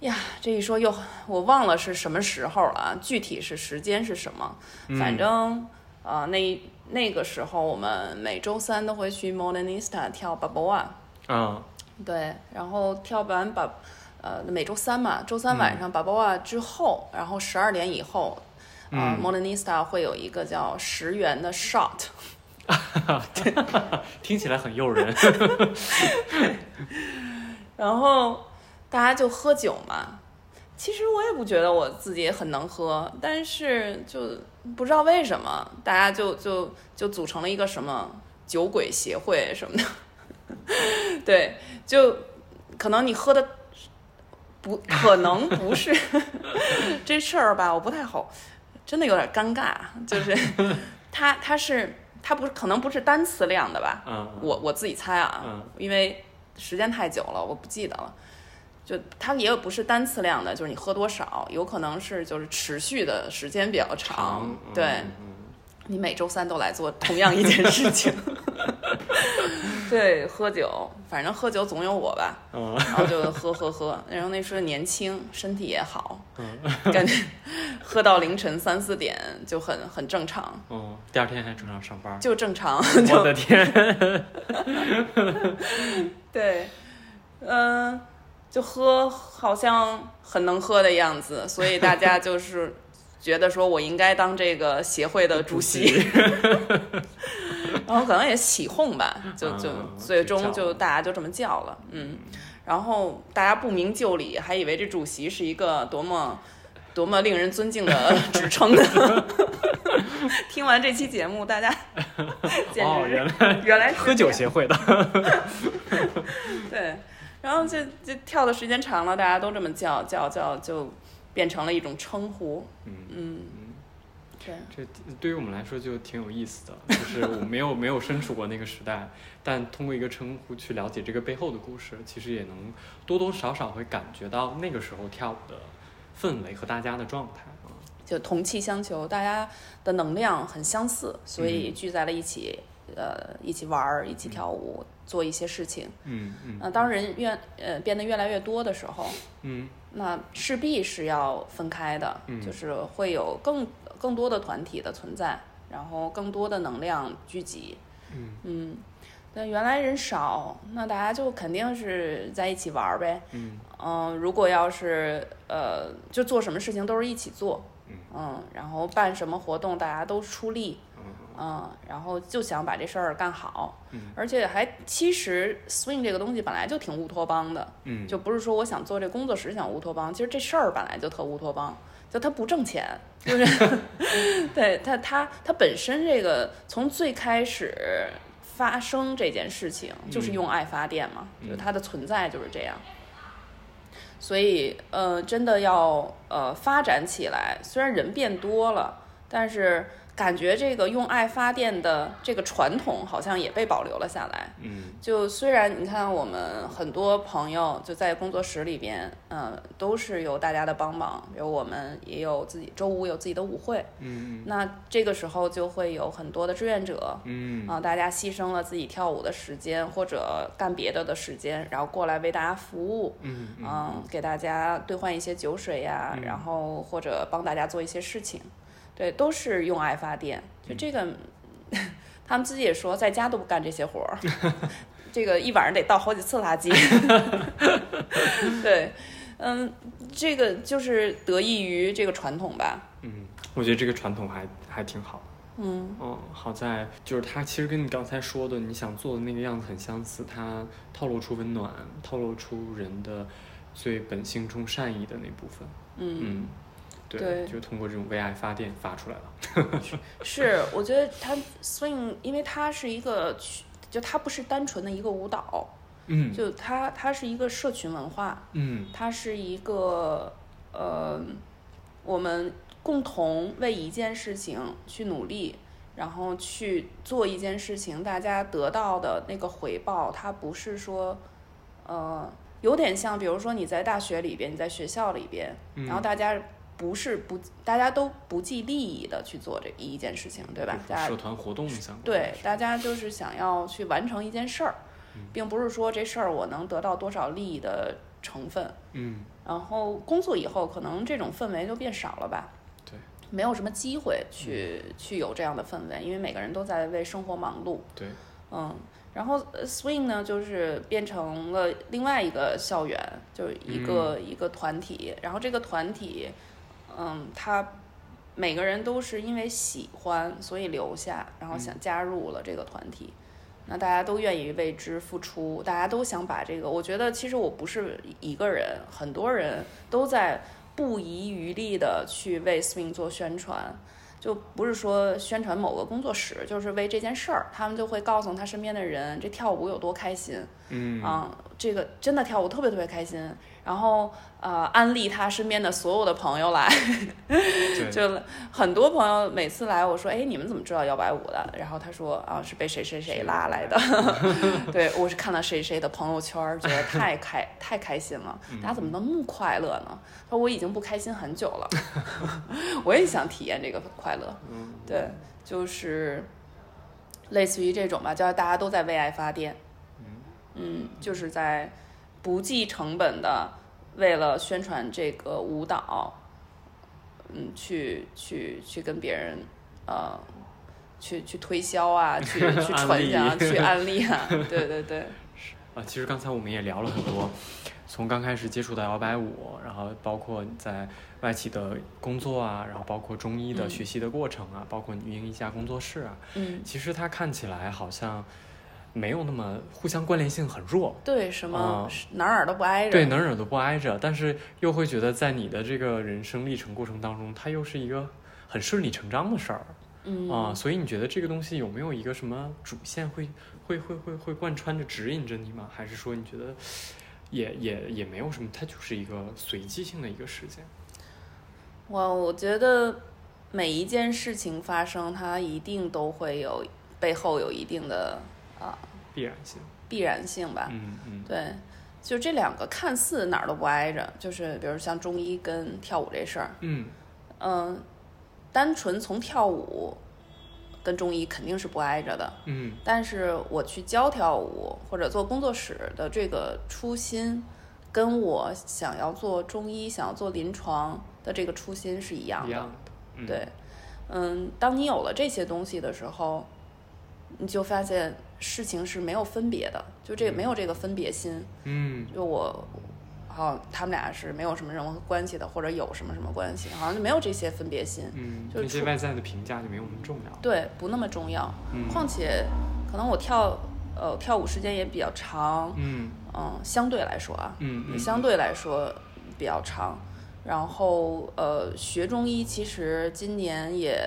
呀，这一说又我忘了是什么时候了啊，具体是时间是什么，反正呃那那个时候我们每周三都会去 Modernista 跳 b a b o a 嗯对，然后跳完把，呃，每周三嘛，周三晚上 Baboa 之后，然后十二点以后，呃、m o d e r n i s t a 会有一个叫十元的 shot，*laughs* *laughs* 听起来很诱人。*laughs* 然后大家就喝酒嘛。其实我也不觉得我自己很能喝，但是就不知道为什么，大家就就就组成了一个什么酒鬼协会什么的。*laughs* 对，就可能你喝的不可能不是 *laughs* 这事儿吧，我不太好，真的有点尴尬。就是 *laughs* 它它是它不是可能不是单次量的吧？嗯，我我自己猜啊，嗯因为时间太久了，我不记得了。就它也有不是单次量的，就是你喝多少，有可能是就是持续的时间比较长，长对。嗯你每周三都来做同样一件事情，*laughs* 对，喝酒，反正喝酒总有我吧，嗯然后就喝喝喝，然后那时候年轻，身体也好，嗯 *laughs* 感觉喝到凌晨三四点就很很正常，嗯，第二天还正常上班。就正常，我的天，*laughs* 对，嗯、就喝好像很能喝的样子，所以大家就是觉得说我应该当这个协会的主席，*laughs* 然后可能也起哄吧，就就嗯最终就大家就这么叫了，嗯，然后大家不明就里，还以为这主席是一个多么。多么令人尊敬的职称呢！*laughs* 听完这期节目，大家简哦，原来原来喝酒协会的。*laughs* 对，然后就就跳的时间长了，大家都这么叫叫叫，就变成了一种称呼。嗯嗯，对，这对于我们来说就挺有意思的，就是我没有没有身处过那个时代，但通过一个称呼去了解这个背后的故事，其实也能多多少少会感觉到那个时候跳舞的氛围和大家的状态啊。就同气相求，大家的能量很相似，所以聚在了一起，呃，一起玩儿，一起跳舞，做一些事情。嗯嗯那、当人越呃变得越来越多的时候，嗯那势必是要分开的，嗯就是会有更更多的团体的存在，然后更多的能量聚集。嗯嗯，但原来人少，那大家就肯定是在一起玩儿呗。嗯嗯，如果要是呃，就做什么事情都是一起做，嗯然后办什么活动大家都出力，嗯嗯，然后就想把这事儿干好，嗯。而且还其实 swing 这个东西本来就挺乌托邦的，嗯，就不是说我想做这工作室想乌托邦，其实这事儿本来就特乌托邦，就它不挣钱，就是 *laughs* *laughs* 对它它它本身这个从最开始发生这件事情就是嗯。用爱发电嘛，嗯。就它的存在就是这样。所以，呃，真的要呃发展起来，虽然人变多了，但是感觉这个用爱发电的这个传统好像也被保留了下来。嗯。就虽然你看我们很多朋友就在工作室里边，嗯、都是有大家的帮忙，比如我们也有自己周五有自己的舞会，嗯。那这个时候就会有很多的志愿者，嗯。啊、大家牺牲了自己跳舞的时间或者干别的的时间，然后过来为大家服务，嗯嗯，给大家兑换一些酒水呀，嗯然后或者帮大家做一些事情，对，都是用爱发电。就这个，*laughs* 他们自己也说，在家都不干这些活儿，*laughs* 这个一晚上得倒好几次垃圾。*laughs* 对，嗯，这个就是得益于这个传统吧。嗯，我觉得这个传统还还挺好。嗯嗯，好在就是它其实跟你刚才说的你想做的那个样子很相似，它透露出温暖，透露出人的最本性中善意的那部分。嗯，嗯，对，对。就通过这种为爱发电发出来了。*laughs* *laughs* 是，我觉得它 swing，因为它是一个，就它不是单纯的一个舞蹈，嗯。就它它是一个社群文化，嗯。它是一个呃，我们共同为一件事情去努力，然后去做一件事情，大家得到的那个回报，它不是说呃，有点像，比如说你在大学里边，你在学校里边，嗯，然后大家不是不，大家都不计利益的去做这一件事情，对吧？大家社团活动相关对，大家就是想要去完成一件事儿，并不是说这事儿我能得到多少利益的成分。嗯然后工作以后，可能这种氛围就变少了吧？对，没有什么机会去、去有这样的氛围，因为每个人都在为生活忙碌。对，嗯，然后呃 swing 呢，就是变成了另外一个校园，就是一个、一个团体。然后这个团体，嗯，他每个人都是因为喜欢，所以留下，然后想加入了这个团体。那大家都愿意为之付出，大家都想把这个。我觉得其实我不是一个人，很多人都在不遗余力的去为 swing 做宣传。就不是说宣传某个工作室，就是为这件事儿，他们就会告诉他身边的人，这跳舞有多开心，嗯啊，这个真的跳舞特别特别开心，然后呃，安利他身边的所有的朋友来，*laughs* 对，就很多朋友每次来，我说，哎，你们怎么知道摇摆舞的？然后他说，啊，是被谁谁谁拉来的。*laughs* *laughs* 对我是看到谁谁的朋友圈儿，觉得太开太开心了，大家怎么能那么快乐呢？他说我已经不开心很久了，我也想体验这个快乐。嗯对，就是类似于这种吧，叫大家都在为爱发电。嗯，就是在不计成本的为了宣传这个舞蹈，嗯，去去去跟别人呃，去去推销啊，*laughs* 去去传讲啊，*laughs* 去安利啊，对对对，*laughs* 啊，其实刚才我们也聊了很多，从刚开始接触到摇摆舞，然后包括你在外企的工作啊，然后包括中医的嗯。学习的过程啊，包括你运营一家工作室啊，嗯，其实它看起来好像没有那么互相关联性很弱，对，什么、啊哪儿哪儿都不挨着，对，哪儿哪儿都不挨着，但是又会觉得在你的这个人生历程过程当中，它又是一个很顺理成章的事儿。嗯啊，所以你觉得这个东西有没有一个什么主线会会会会会贯穿着指引着你吗？还是说你觉得也也也没有什么，它就是一个随机性的一个事件？我我觉得每一件事情发生，它一定都会有背后有一定的啊、必然性。必然性吧。嗯嗯对，就这两个看似哪儿都不挨着，就是比如像中医跟跳舞这事儿，嗯嗯，单纯从跳舞跟中医肯定是不挨着的。嗯但是我去教跳舞或者做工作室的这个初心，跟我想要做中医、想要做临床的这个初心是一样的。一样的。嗯、对，嗯，当你有了这些东西的时候，你就发现事情是没有分别的，就这没有这个分别心。嗯就我，好像他们俩是没有什么任何关系的，或者有什么什么关系，好像就没有这些分别心。嗯，就是出那些外在的评价就没有那么重要。对，不那么重要。嗯况且，可能我跳呃跳舞时间也比较长，嗯嗯，相对来说啊，嗯嗯相对来说比较长。然后呃，学中医其实今年也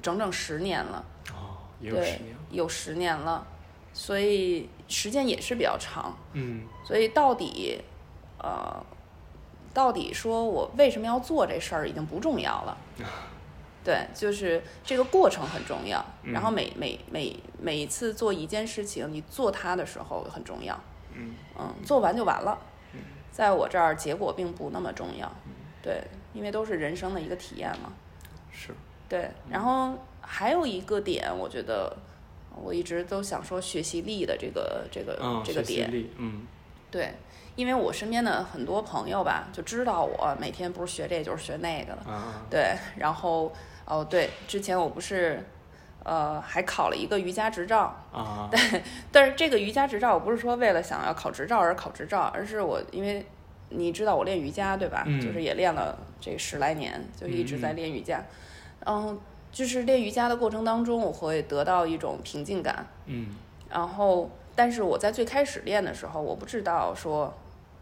整整十年了，哦，也有对十年。有十年了，所以时间也是比较长。嗯所以到底，呃，到底说我为什么要做这事儿已经不重要了。*laughs* 对，就是这个过程很重要，然后每每每每一次做一件事情，你做它的时候很重要。嗯嗯，做完就完了，在我这儿结果并不那么重要。对，因为都是人生的一个体验嘛。是。对，然后还有一个点，我觉得我一直都想说学习力的这个这个、嗯，这个点。嗯对，因为我身边的很多朋友吧，就知道我每天不是学这就是学那个了。啊对，然后哦对，之前我不是呃还考了一个瑜伽执照，啊但是这个瑜伽执照我不是说为了想要考执照而考执照，而是我因为你知道我练瑜伽对吧？嗯就是也练了这十来年，就一直在练瑜伽。嗯，就是练瑜伽的过程当中，我会得到一种平静感。嗯然后，但是我在最开始练的时候，我不知道说，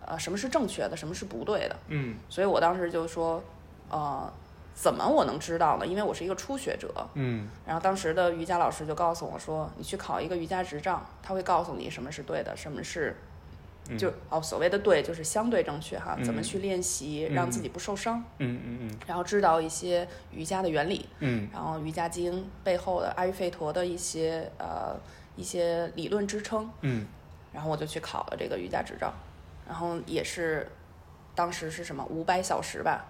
呃，什么是正确的，什么是不对的，嗯所以我当时就说，呃，怎么我能知道呢？因为我是一个初学者。嗯然后当时的瑜伽老师就告诉我说，你去考一个瑜伽执照，他会告诉你什么是对的，什么是。就哦，所谓的对就是相对正确哈，怎么嗯。去练习，让自己不受伤，嗯嗯嗯。然后知道一些瑜伽的原理，嗯。然后瑜伽经背后的阿育吠陀的一些呃一些理论支撑，嗯。然后我就去考了这个瑜伽执照，然后也是当时是什么五百小时吧，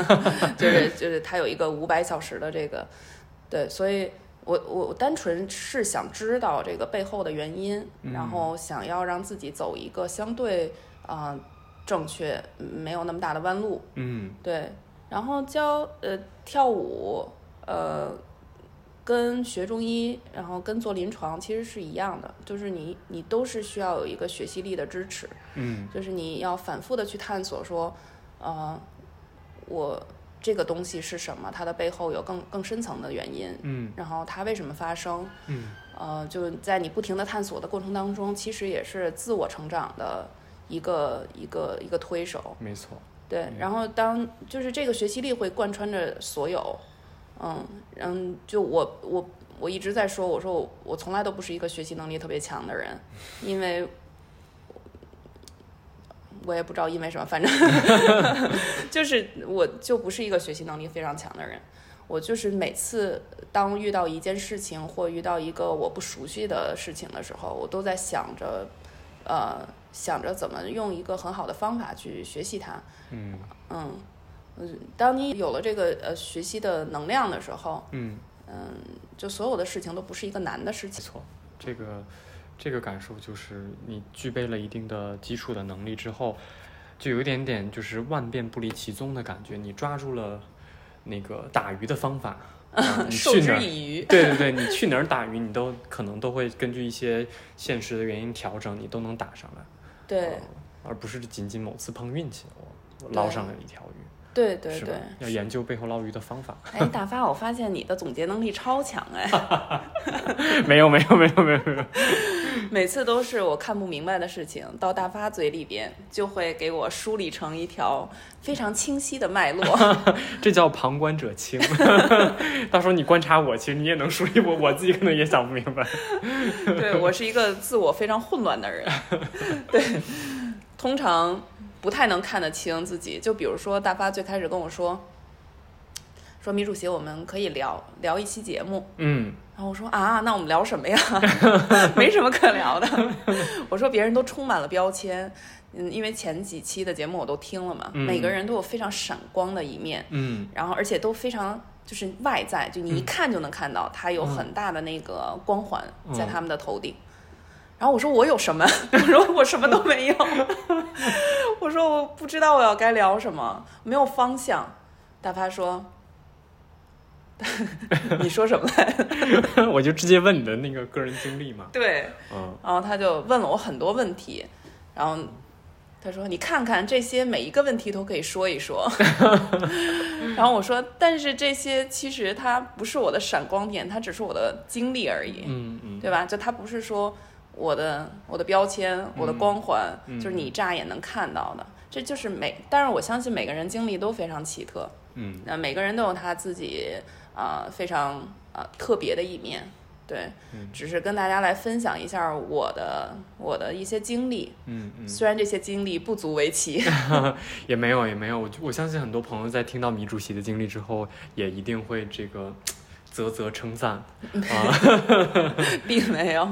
*laughs* 就是就是它有一个五百小时的这个，对，所以我我我单纯是想知道这个背后的原因，然后想要让自己走一个相对啊、呃正确，没有那么大的弯路，嗯。对，然后教呃跳舞，呃，跟学中医，然后跟做临床其实是一样的，就是你你都是需要有一个学习力的支持，嗯。就是你要反复的去探索说，呃，我这个东西是什么，它的背后有更更深层的原因，嗯然后它为什么发生，嗯呃，就在你不停的探索的过程当中，其实也是自我成长的一个一个一个推手。没错。对，然后当就是这个学习力会贯穿着所有，嗯嗯，就我我我一直在说，我说我我从来都不是一个学习能力特别强的人，因为我也不知道因为什么，反正 *laughs* 就是我就不是一个学习能力非常强的人。我就是每次当遇到一件事情或遇到一个我不熟悉的事情的时候，我都在想着，呃，想着怎么用一个很好的方法去学习它。嗯嗯，嗯，当你有了这个呃学习的能量的时候，嗯，就所有的事情都不是一个难的事情没情。错。这个这个感受就是你具备了一定的基础的能力之后，就有一点点就是万变不离其宗的感觉。你抓住了那个打鱼的方法，*laughs* 啊你去哪儿？以渔。对对对，你去哪儿打鱼，你都可能都会根据一些现实的原因调整，你都能打上来。对呃而不是仅仅某次碰运气，捞上来了一条鱼，对对对？，要研究背后捞鱼的方法。哎，大发，我发现你的总结能力超强哎，没有没有没有没有没有，*laughs* 每次都是我看不明白的事情，到大发嘴里边就会给我梳理成一条非常清晰的脉络。*laughs* 这叫旁观者清。*laughs* 到时候你观察我，其实你也能梳理我，我自己可能也想不明白。对我是一个自我非常混乱的人，对，通常不太能看得清自己。就比如说大发最开始跟我说，说米主席，我们可以聊聊一期节目。嗯然后我说啊，那我们聊什么呀？*laughs* 没什么可聊的。*laughs* 我说别人都充满了标签，嗯，因为前几期的节目我都听了嘛，嗯每个人都有非常闪光的一面，嗯然后而且都非常就是外在，就你一看就能看到他有很大的那个光环在他们的头顶。然后我说我有什么？*laughs* 我说我什么都没有。我说我不知道我要该聊什么，没有方向。大发说。*laughs* 你说什么来？*laughs* 我就直接问你的那个个人经历嘛。对，嗯然后他就问了我很多问题，然后他说：“你看看这些每一个问题都可以说一说。”然后我说：“但是这些其实它不是我的闪光点，它只是我的经历而已，嗯嗯对吧？就它不是说我的我的标签、我的光环，嗯。就是你乍眼能看到的。这就是每，但是我相信每个人经历都非常奇特，嗯。那每个人都有他自己啊、呃非常啊、呃特别的一面，对，嗯。只是跟大家来分享一下我的我的一些经历，嗯嗯，虽然这些经历不足为奇，*laughs* 也没有也没有，我我相信很多朋友在听到米主席的经历之后，也一定会这个啧啧称赞啊。*laughs* 并没有，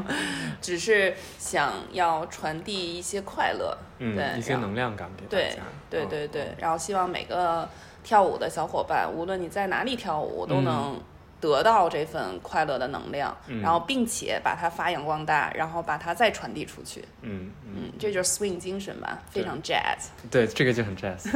只是想要传递一些快乐，嗯，对一些能量感给大对家。对对对对，然后希望每个跳舞的小伙伴，无论你在哪里跳舞，都嗯能得到这份快乐的能量，嗯然后并且把它发扬光大，然后把它再传递出去。嗯嗯，嗯，这就是 swing 精神吧，非常 jazz。对，这个就很 jazz。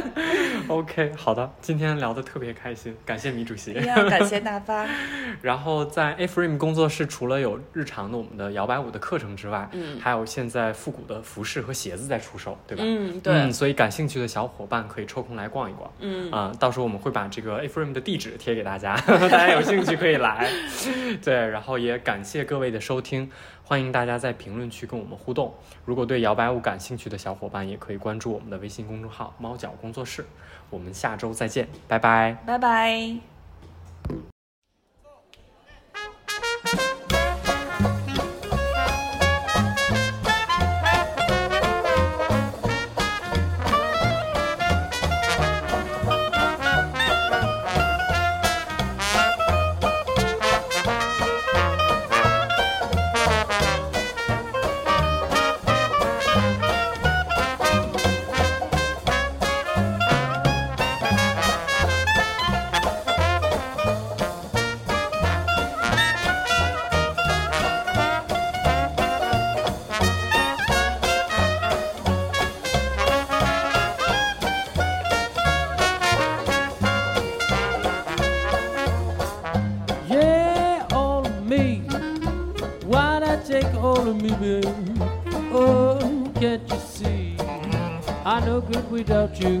*laughs* OK，好的，今天聊得特别开心，感谢米主席。一样感谢大发。*laughs* 然后在 A Frame 工作室，除了有日常的我们的摇摆舞的课程之外，嗯还有现在复古的服饰和鞋子在出售，对吧？嗯，对嗯，，所以感兴趣的小伙伴可以抽空来逛一逛。嗯啊、到时候我们会把这个 A Frame 的地址贴给大家，*laughs* 大家有兴趣可以来。*laughs* 对，然后也感谢各位的收听，欢迎大家在评论区跟我们互动。如果对摇摆舞感兴趣的小伙伴，也可以关注我们的微信公众号“猫脚工作室”。我们下周再见，拜拜。拜拜。Without you.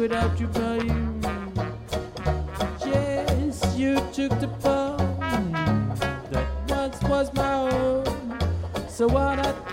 Without you, buddy. Yes, you took the part that once was my own. So all?